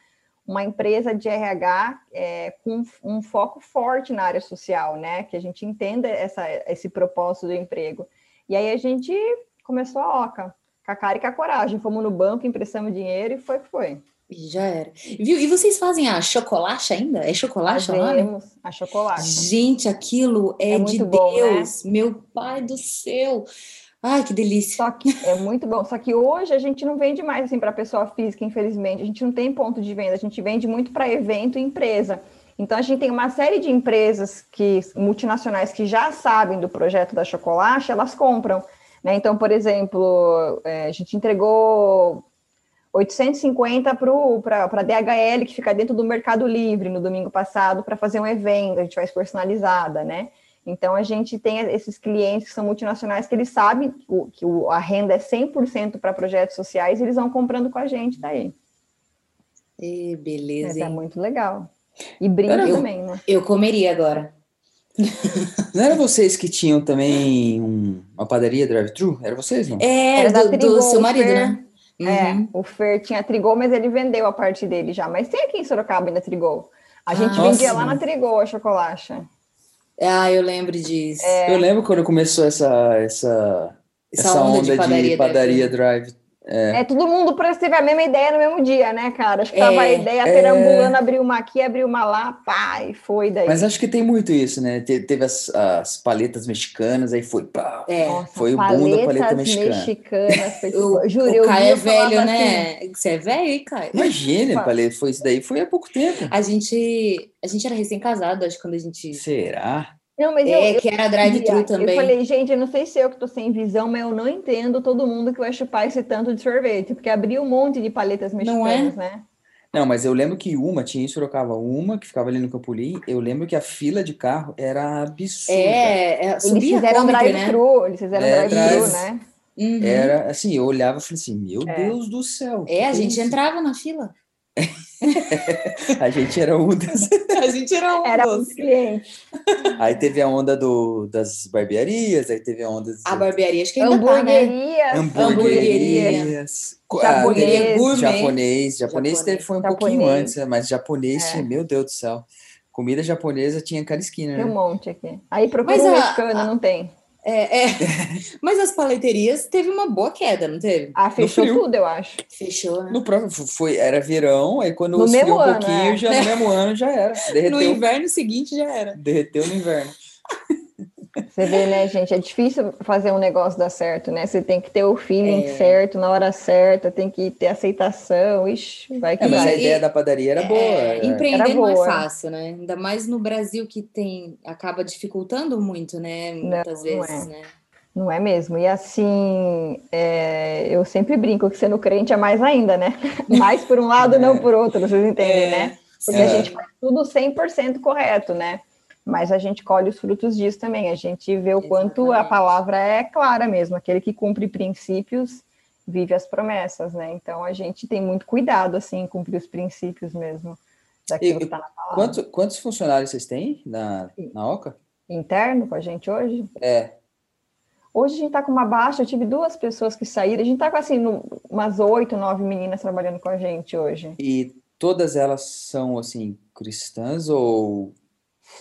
uma empresa de RH é, com um foco forte na área social, né? Que a gente entenda essa, esse propósito do emprego. E aí a gente começou a OCA, com a cara e com a coragem. Fomos no banco, emprestamos dinheiro e foi que foi. E já era. Viu? E vocês fazem a chocolate ainda? É chocolate Fazemos a chocolate. Gente, aquilo é, é de bom, né? Deus. Né? Meu pai do céu. Ai, que delícia. Só que é muito bom. Só que hoje a gente não vende mais assim para pessoa física, infelizmente. A gente não tem ponto de venda, a gente vende muito para evento e empresa. Então a gente tem uma série de empresas que multinacionais que já sabem do projeto da chocolate, elas compram. Né? Então, por exemplo, é, a gente entregou 850 para a DHL, que fica dentro do Mercado Livre, no domingo passado, para fazer um evento, a gente faz personalizada, né? Então, a gente tem esses clientes que são multinacionais que eles sabem que a renda é 100% para projetos sociais e eles vão comprando com a gente daí. E beleza. Mas é muito legal. E brinca também, né? Eu comeria agora. Não era vocês que tinham também um, uma padaria drive-thru? Era vocês, não? É, era do, do seu marido, né? É, uhum. o Fer tinha Trigol, mas ele vendeu a parte dele já. Mas tem aqui em Sorocaba ainda Trigol. A gente ah, vendia lá na Trigol a chocolate. Ah, eu lembro disso. É... Eu lembro quando começou essa, essa, essa, essa onda, onda, de padaria, de padaria drive é. é, todo mundo parece teve a mesma ideia no mesmo dia, né, cara? Acho que tava é, a ideia é... perambulando, abriu uma aqui, abriu uma lá, pá, e foi daí. Mas acho que tem muito isso, né? Te, teve as, as paletas mexicanas, aí foi, pá, é. Nossa, foi o boom da paleta mexicana. mexicanas. Foi, o, juro, o Caio é velho, né? Assim. Você é velho, Caio? Imagina, paleta, foi isso daí, foi há pouco tempo. A gente, a gente era recém-casado, acho, quando a gente... Será? Não, mas é, eu, que era drive-thru também. Eu falei, gente, eu não sei se eu que tô sem visão, mas eu não entendo todo mundo que vai chupar esse tanto de sorvete, porque abriu um monte de paletas mexicanas, não é? né? Não, mas eu lembro que uma, tinha em Sorocaba uma, que ficava ali no Campolim, eu lembro que a fila de carro era absurda. É, é eles fizeram né? drive-thru, né? eles fizeram é, drive-thru, né? Uhum. Era assim, eu olhava e falei assim, meu é. Deus do céu. É, a gente isso? entrava na fila. a gente era um das... A gente era um era dos clientes. Aí teve a onda do, das barbearias, aí teve a onda... A barbearia, acho que ainda Hamburgueria. Tá, né? Hamburguerias. Japonês. Japonês. Japonês. Japonês teve, foi um japonês. pouquinho antes, né? mas japonês, é. meu Deus do céu. Comida japonesa tinha cada esquina, né? Tem um monte aqui. Aí procura um mexicano, não tem. É, é. Mas as paleterias teve uma boa queda, não teve? Ah, fechou tudo, eu acho. Fechou, né? No próprio, foi, era verão, aí quando no esfriou um ano, pouquinho, é. já no mesmo ano já era. Derreteu. No inverno seguinte já era. Derreteu no inverno. Você vê, né, gente? É difícil fazer um negócio dar certo, né? Você tem que ter o feeling é. certo, na hora certa, tem que ter aceitação. Ixi, vai que é, mas vai. a ideia da padaria era boa. É, empreender não é fácil, né? Ainda mais no Brasil que tem acaba dificultando muito, né? Muitas não, vezes, não é. né? Não é mesmo? E assim, é, eu sempre brinco que sendo crente é mais ainda, né? Mais por um lado, não por outro, vocês entendem, é. né? Porque a gente faz tudo 100% correto, né? Mas a gente colhe os frutos disso também. A gente vê o quanto a palavra é clara mesmo. Aquele que cumpre princípios vive as promessas, né? Então a gente tem muito cuidado assim em cumprir os princípios mesmo daquilo e, que está na palavra. Quantos, quantos funcionários vocês têm na, na OCA? Interno com a gente hoje? É. Hoje a gente está com uma baixa, eu tive duas pessoas que saíram, a gente está com assim, umas oito, nove meninas trabalhando com a gente hoje. E todas elas são assim cristãs ou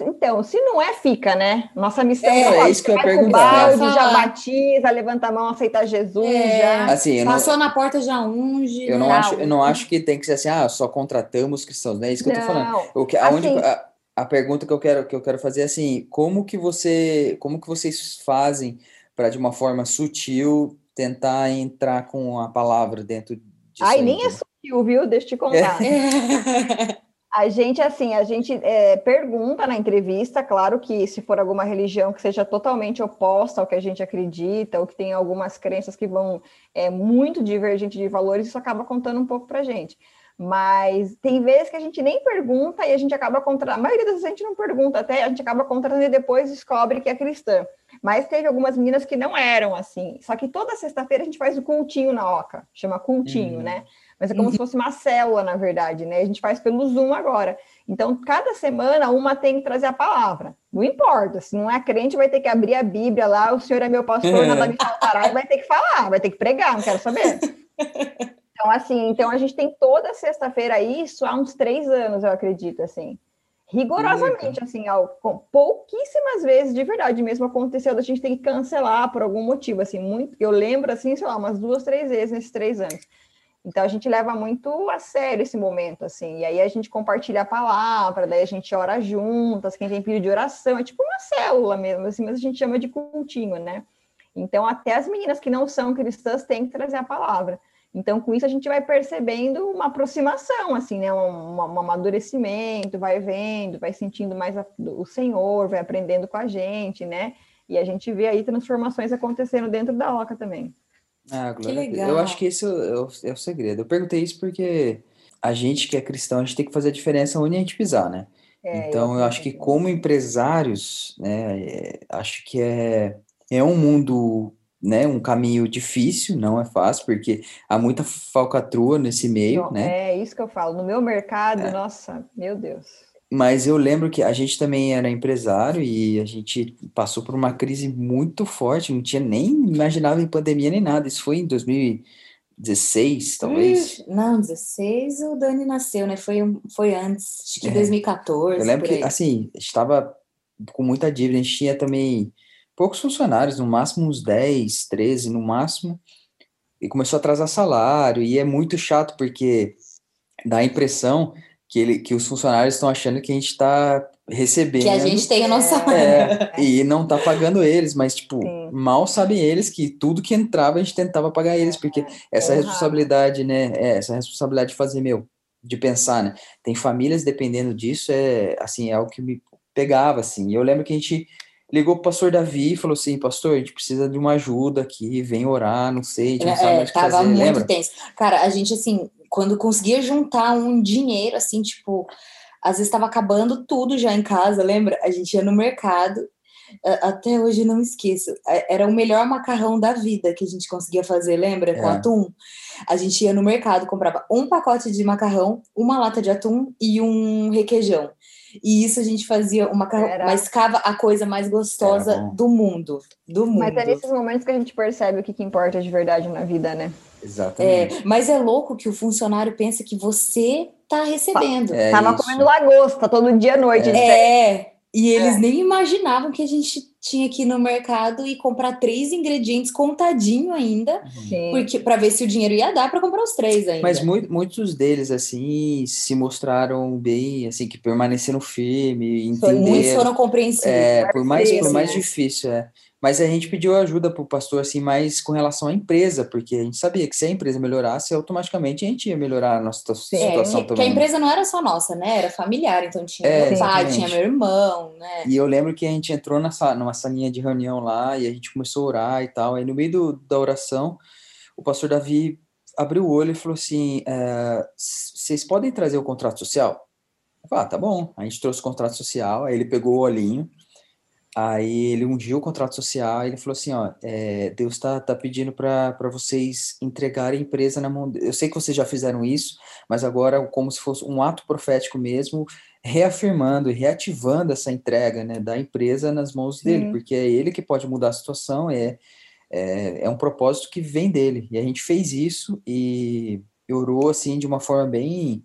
então, se não é, fica, né? Nossa missão é, é, é isso que eu perguntar. Balde, já batiza, levanta a mão, aceita Jesus, é. já. Assim, Passou não, na porta, já unge. Eu não, acho, eu não acho que tem que ser assim, ah, só contratamos cristãos, não é isso que não. eu tô falando. O que, aonde, assim, a, a, pergunta que eu quero que eu quero fazer é assim, como que você, como que vocês fazem para de uma forma sutil tentar entrar com a palavra dentro disso? Ai, nem é sutil, viu? Deixa eu te contar. É. A gente, assim, a gente é, pergunta na entrevista, claro que se for alguma religião que seja totalmente oposta ao que a gente acredita, ou que tem algumas crenças que vão é, muito divergente de valores, isso acaba contando um pouco para a gente. Mas tem vezes que a gente nem pergunta e a gente acaba contra. A maioria das vezes a gente não pergunta, até a gente acaba contratando e depois descobre que é cristã. Mas teve algumas meninas que não eram assim. Só que toda sexta-feira a gente faz o cultinho na Oca, chama cultinho, uhum. né? Mas é como uhum. se fosse uma célula, na verdade, né? A gente faz pelo Zoom agora. Então, cada semana, uma tem que trazer a palavra. Não importa, se não é crente, vai ter que abrir a Bíblia lá, o Senhor é meu pastor, nada me faltará, e vai ter que falar, vai ter que pregar, não quero saber. Então, assim, então a gente tem toda sexta-feira isso há uns três anos, eu acredito, assim. Rigorosamente, assim, ó, pouquíssimas vezes, de verdade mesmo, aconteceu da gente ter que cancelar por algum motivo, assim, muito, eu lembro, assim, sei lá, umas duas, três vezes nesses três anos. Então a gente leva muito a sério esse momento, assim. E aí a gente compartilha a palavra, daí a gente ora juntas, quem tem pedido de oração, é tipo uma célula mesmo, assim, mas a gente chama de cultinho, né? Então até as meninas que não são cristãs têm que trazer a palavra. Então, com isso, a gente vai percebendo uma aproximação, assim, né? Um, um amadurecimento, vai vendo, vai sentindo mais a, o Senhor, vai aprendendo com a gente, né? E a gente vê aí transformações acontecendo dentro da Oca também. Ah, que legal. Eu acho que esse é o, é o, segredo. Eu perguntei isso porque a gente que é cristão, a gente tem que fazer a diferença onde a gente pisar, né? É, então, eu, eu acho que como empresários, né, é, acho que é, é um mundo né, um caminho difícil, não é fácil, porque há muita falcatrua nesse meio, né? É isso que eu falo. No meu mercado, é. nossa, meu Deus. Mas eu lembro que a gente também era empresário e a gente passou por uma crise muito forte, não tinha nem imaginava em pandemia nem nada. Isso foi em 2016, talvez. Não, 16 o Dani nasceu, né? Foi, foi antes, acho que é. 2014. Eu lembro que, assim, estava com muita dívida, a gente tinha também poucos funcionários, no máximo uns 10, 13 no máximo, e começou a atrasar salário, e é muito chato porque dá a impressão que, ele, que os funcionários estão achando que a gente está recebendo. Que a gente tem a nossa. É, e não está pagando eles, mas, tipo, Sim. mal sabem eles que tudo que entrava a gente tentava pagar eles, porque essa uhum. responsabilidade, né? É, essa responsabilidade de fazer, meu, de pensar, né? Tem famílias dependendo disso, é assim, é algo que me pegava, assim. E eu lembro que a gente ligou pro pastor Davi e falou assim, pastor, a gente precisa de uma ajuda aqui, vem orar, não sei, a gente não é, sabe mais o que tava fazer, muito lembra? tenso. Cara, a gente, assim, quando conseguia juntar um dinheiro, assim, tipo, às vezes estava acabando tudo já em casa, lembra? A gente ia no mercado, até hoje não esqueço, era o melhor macarrão da vida que a gente conseguia fazer, lembra? Com é. atum. A gente ia no mercado, comprava um pacote de macarrão, uma lata de atum e um requeijão. E isso a gente fazia uma Era... mas ficava a coisa mais gostosa do mundo. Do mundo. Mas é nesses momentos que a gente percebe o que, que importa de verdade na vida, né? Exatamente. É, mas é louco que o funcionário pensa que você tá recebendo. É Tava isso. comendo lagosta todo dia à noite. É, e eles é. nem imaginavam que a gente tinha que ir no mercado e comprar três ingredientes contadinho ainda, Sim. porque para ver se o dinheiro ia dar para comprar os três ainda. Mas muito, muitos deles assim se mostraram bem, assim que permaneceram firmes, entenderam. Muitos foram compreensivos. É, por mais por mais difícil, é. Mas a gente pediu ajuda para o pastor, assim, mais com relação à empresa, porque a gente sabia que se a empresa melhorasse, automaticamente a gente ia melhorar a nossa situação é, também. Porque a empresa não era só nossa, né? Era familiar, então tinha é, meu pai, tinha meu irmão, né? E eu lembro que a gente entrou nessa, numa salinha de reunião lá e a gente começou a orar e tal. Aí no meio do, da oração, o pastor Davi abriu o olho e falou assim: é, vocês podem trazer o contrato social? Eu falei, ah, tá bom. A gente trouxe o contrato social, aí ele pegou o olhinho Aí ele ungiu o contrato social e ele falou assim, ó, é, Deus está tá pedindo para vocês entregarem a empresa na mão. Eu sei que vocês já fizeram isso, mas agora como se fosse um ato profético mesmo, reafirmando e reativando essa entrega né, da empresa nas mãos dele, porque é ele que pode mudar a situação, é, é, é um propósito que vem dele. E a gente fez isso e orou assim de uma forma bem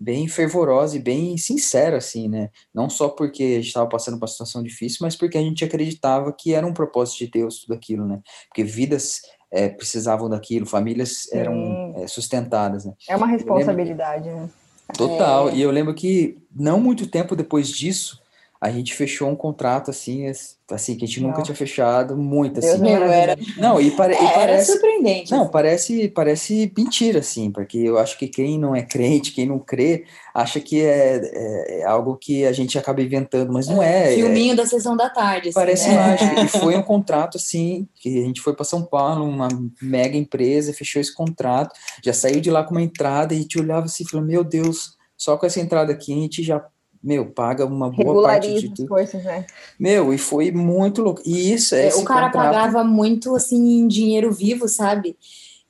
bem fervorosa e bem sincera, assim, né? Não só porque a gente estava passando por uma situação difícil, mas porque a gente acreditava que era um propósito de Deus tudo aquilo, né? Porque vidas é, precisavam daquilo, famílias eram é, sustentadas, né? É uma responsabilidade, lembro... né? Total. É... E eu lembro que não muito tempo depois disso, a gente fechou um contrato assim, assim que a gente não. nunca tinha fechado, muito assim. Deus não, era... não e, pare... é, e parece surpreendente. Não, parece parece mentira assim, porque eu acho que quem não é crente, quem não crê, acha que é, é, é algo que a gente acaba inventando, mas não é. é filminho da sessão da tarde. Assim, parece né? mágico. E foi um contrato assim que a gente foi para São Paulo, uma mega empresa, fechou esse contrato, já saiu de lá com uma entrada e a gente olhava assim, e falou: meu Deus, só com essa entrada aqui a gente já meu, paga uma boa parte de tudo. Coisas, né? Meu, e foi muito louco. E isso é. O cara contrato... pagava muito assim em dinheiro vivo, sabe?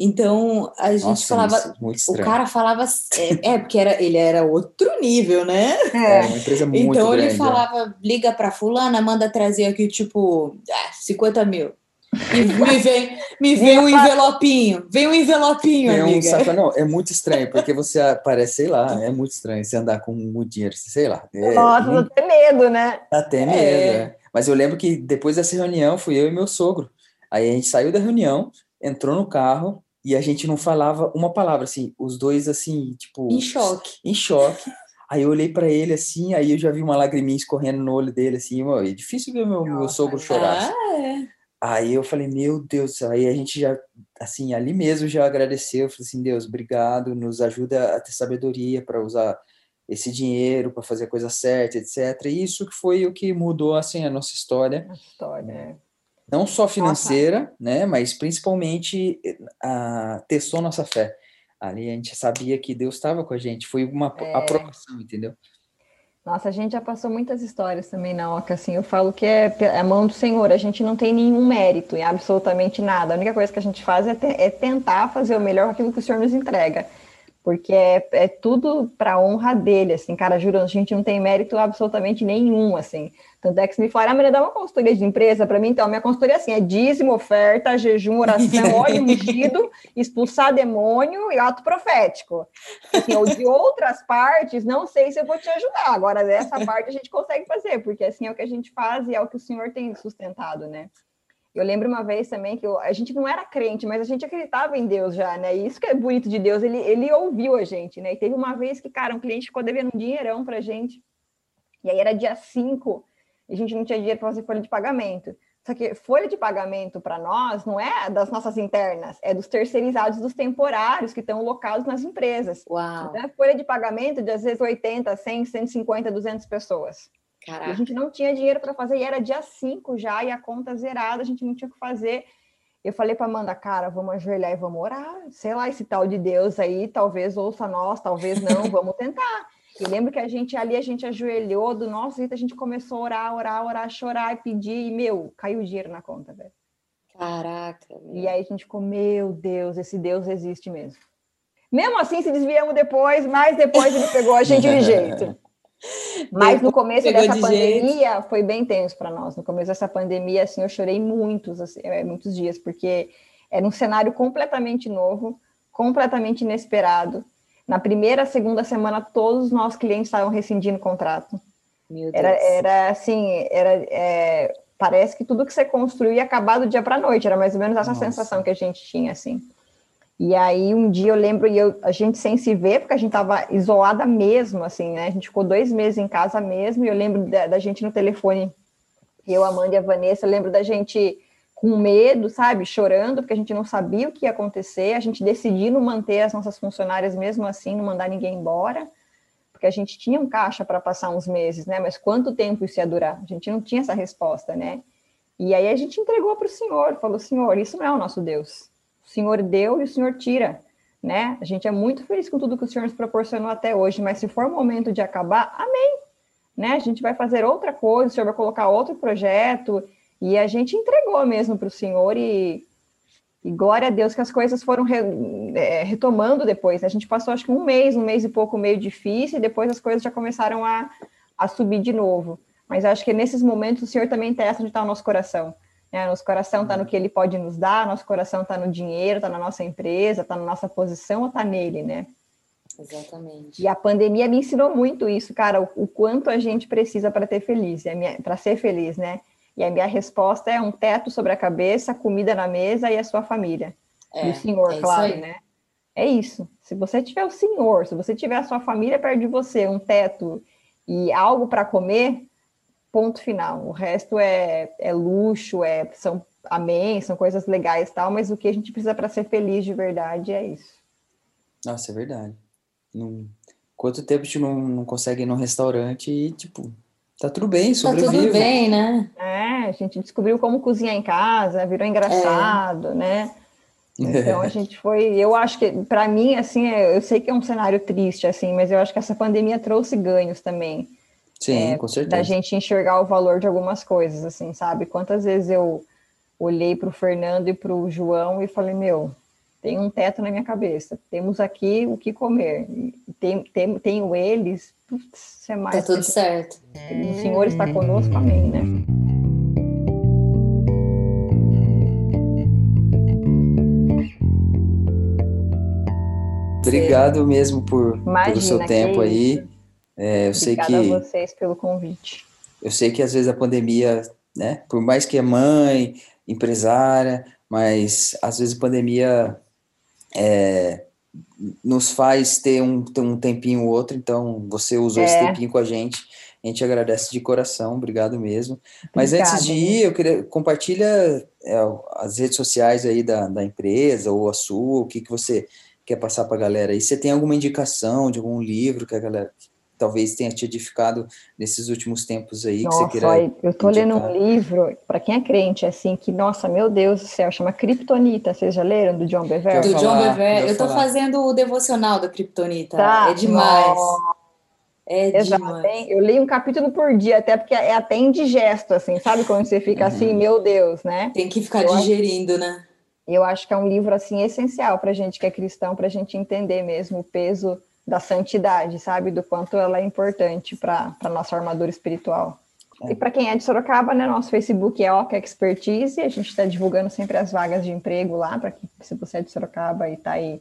Então a gente Nossa, falava. o cara falava. É, é, porque era, ele era outro nível, né? É, uma empresa muito Então grande, ele é. falava: liga pra Fulana, manda trazer aqui, tipo, 50 mil. E me vem, me vem um envelopinho, vem um envelopinho, vem amiga. Um saco, não, é muito estranho, porque você parece, sei lá, é muito estranho você andar com muito dinheiro, sei lá. É, Nossa, dá até medo, né? Dá até medo, é. é. Mas eu lembro que depois dessa reunião fui eu e meu sogro. Aí a gente saiu da reunião, entrou no carro, e a gente não falava uma palavra, assim, os dois, assim, tipo... Em choque. Em choque. Aí eu olhei para ele assim, aí eu já vi uma lagriminha escorrendo no olho dele, assim, é difícil ver meu, meu sogro chorar. Ah, é. Aí eu falei, meu Deus, aí a gente já, assim, ali mesmo já agradeceu, falei assim, Deus, obrigado, nos ajuda a ter sabedoria para usar esse dinheiro para fazer a coisa certa, etc. E isso que foi o que mudou, assim, a nossa história. A história, é. Não só financeira, nossa. né, mas principalmente a, testou nossa fé. Ali a gente sabia que Deus estava com a gente, foi uma é. aprovação, entendeu? Nossa, a gente já passou muitas histórias também na OCA, assim, eu falo que é, é a mão do Senhor, a gente não tem nenhum mérito em absolutamente nada, a única coisa que a gente faz é, te, é tentar fazer o melhor aquilo que o Senhor nos entrega, porque é, é tudo para honra dele, assim, cara, juro, a gente não tem mérito absolutamente nenhum, assim, tanto é que se me falaram, ah, Maria, dá uma consultoria de empresa para mim, então, minha consultoria, assim, é dízimo, oferta, jejum, oração, óleo ungido, expulsar demônio e ato profético, assim, ou de outras partes, não sei se eu vou te ajudar, agora dessa parte a gente consegue fazer, porque assim é o que a gente faz e é o que o Senhor tem sustentado, né? Eu lembro uma vez também que eu, a gente não era crente, mas a gente acreditava em Deus já, né? E isso que é bonito de Deus, ele, ele ouviu a gente, né? E teve uma vez que, cara, um cliente ficou devendo um dinheirão pra gente. E aí era dia 5, e a gente não tinha dinheiro para fazer folha de pagamento. Só que folha de pagamento para nós não é das nossas internas, é dos terceirizados, dos temporários que estão locados nas empresas. Uau. Então, é folha de pagamento de às vezes 80, 100, 150, 200 pessoas. Caraca. E a gente não tinha dinheiro para fazer, e era dia 5 já, e a conta zerada, a gente não tinha o que fazer. Eu falei para Amanda, cara, vamos ajoelhar e vamos orar. Sei lá, esse tal de Deus aí, talvez ouça nós, talvez não, vamos tentar. E lembro que a gente ali, a gente ajoelhou do nosso jeito, a gente começou a orar, orar, orar, chorar e pedir, e, meu, caiu dinheiro na conta, velho. Caraca. Meu. E aí a gente ficou, meu Deus, esse Deus existe mesmo. Mesmo assim, se desviamos depois, mas depois ele pegou a gente de jeito. Mas no começo dessa de pandemia foi bem tenso para nós. No começo dessa pandemia, assim, eu chorei muitos, assim, é, muitos dias, porque era um cenário completamente novo, completamente inesperado. Na primeira, segunda semana, todos os nossos clientes estavam rescindindo o contrato. Era, era assim, era, é, parece que tudo que você construiu ia acabar do dia para a noite. Era mais ou menos essa Nossa. sensação que a gente tinha, assim. E aí um dia eu lembro, e eu, a gente sem se ver, porque a gente estava isolada mesmo, assim, né? A gente ficou dois meses em casa mesmo, e eu lembro da, da gente no telefone, eu, Amanda e a Vanessa, eu lembro da gente com medo, sabe, chorando, porque a gente não sabia o que ia acontecer, a gente decidindo manter as nossas funcionárias mesmo assim, não mandar ninguém embora, porque a gente tinha um caixa para passar uns meses, né? Mas quanto tempo isso ia durar? A gente não tinha essa resposta, né? E aí a gente entregou para o Senhor, falou: Senhor, isso não é o nosso Deus. O Senhor deu e o Senhor tira, né? A gente é muito feliz com tudo que o Senhor nos proporcionou até hoje, mas se for o momento de acabar, amém. Né? A gente vai fazer outra coisa, o Senhor vai colocar outro projeto, e a gente entregou mesmo para o Senhor e, e, glória a Deus que as coisas foram re, é, retomando depois. Né? A gente passou acho que um mês, um mês e pouco meio difícil, e depois as coisas já começaram a, a subir de novo. Mas acho que nesses momentos o Senhor também testa onde está o nosso coração. Né? Nosso coração está no que ele pode nos dar, nosso coração está no dinheiro, está na nossa empresa, está na nossa posição ou está nele, né? Exatamente. E a pandemia me ensinou muito isso, cara, o, o quanto a gente precisa para ter feliz, para ser feliz, né? E a minha resposta é um teto sobre a cabeça, comida na mesa e a sua família. É, e o Senhor, é claro, né? É isso. Se você tiver o Senhor, se você tiver a sua família perto de você, um teto e algo para comer, ponto final. O resto é, é luxo, é são amém, são coisas legais tal, mas o que a gente precisa para ser feliz de verdade é isso. Nossa, é verdade. Não... Quanto tempo a gente não, não consegue ir num restaurante e, tipo, tá tudo bem, sobrevive. Tá tudo bem, né? É, a gente descobriu como cozinhar em casa, virou engraçado, é. né? Então a gente foi, eu acho que para mim assim, é, eu sei que é um cenário triste assim, mas eu acho que essa pandemia trouxe ganhos também. Sim, é, com certeza. Da gente enxergar o valor de algumas coisas, assim, sabe? Quantas vezes eu olhei para o Fernando e para o João e falei, meu, tem um teto na minha cabeça, temos aqui o que comer, tem, tem, tenho eles, putz, é mais. Tá tudo certo. O Senhor está conosco, amém, né? Obrigado mesmo por, Imagina, pelo seu tempo aí. É, eu sei que. a vocês pelo convite. Eu sei que às vezes a pandemia, né? Por mais que é mãe, empresária, mas às vezes a pandemia é, nos faz ter um, ter um tempinho ou outro, então você usou é. esse tempinho com a gente, a gente agradece de coração, obrigado mesmo. Mas Obrigada, antes de ir, eu queria compartilha é, as redes sociais aí da, da empresa ou a sua, o que, que você quer passar para a galera. E você tem alguma indicação de algum livro que a galera talvez tenha te edificado nesses últimos tempos aí nossa, que você queira eu tô indicar. lendo um livro para quem é crente assim que nossa meu Deus do céu chama Kryptonita vocês já leram do John Bever do John Bever eu tô falar. fazendo o devocional da Kryptonita tá. é demais nossa. É Exato. demais. Eu li um capítulo por dia, até porque é até indigesto, assim, sabe? Quando você fica assim, uhum. assim, meu Deus, né? Tem que ficar eu digerindo, acho, né? Eu acho que é um livro, assim, essencial para gente que é cristão, para a gente entender mesmo o peso da santidade, sabe? Do quanto ela é importante para a nossa armadura espiritual. É. E para quem é de Sorocaba, né, nosso Facebook é Oca Expertise, a gente está divulgando sempre as vagas de emprego lá, para que se você é de Sorocaba e está aí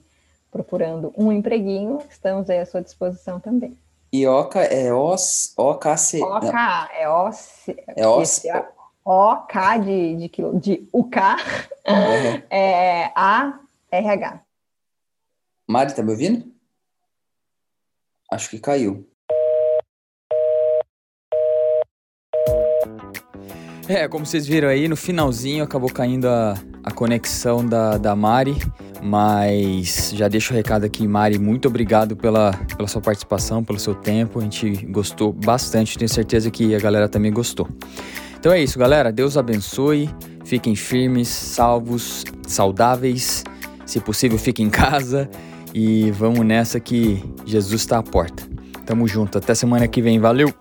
procurando um empreguinho, estamos aí à sua disposição também. E Oca é OS, OKC. Oca, é OS. É OS. OK de, de, de, de UK, uhum. é A-R-H. Mari, tá me ouvindo? Acho que caiu. É, como vocês viram aí, no finalzinho acabou caindo a, a conexão da, da Mari, mas já deixo o recado aqui, Mari, muito obrigado pela, pela sua participação, pelo seu tempo, a gente gostou bastante, tenho certeza que a galera também gostou. Então é isso, galera, Deus abençoe, fiquem firmes, salvos, saudáveis, se possível fiquem em casa e vamos nessa que Jesus está à porta. Tamo junto, até semana que vem, valeu!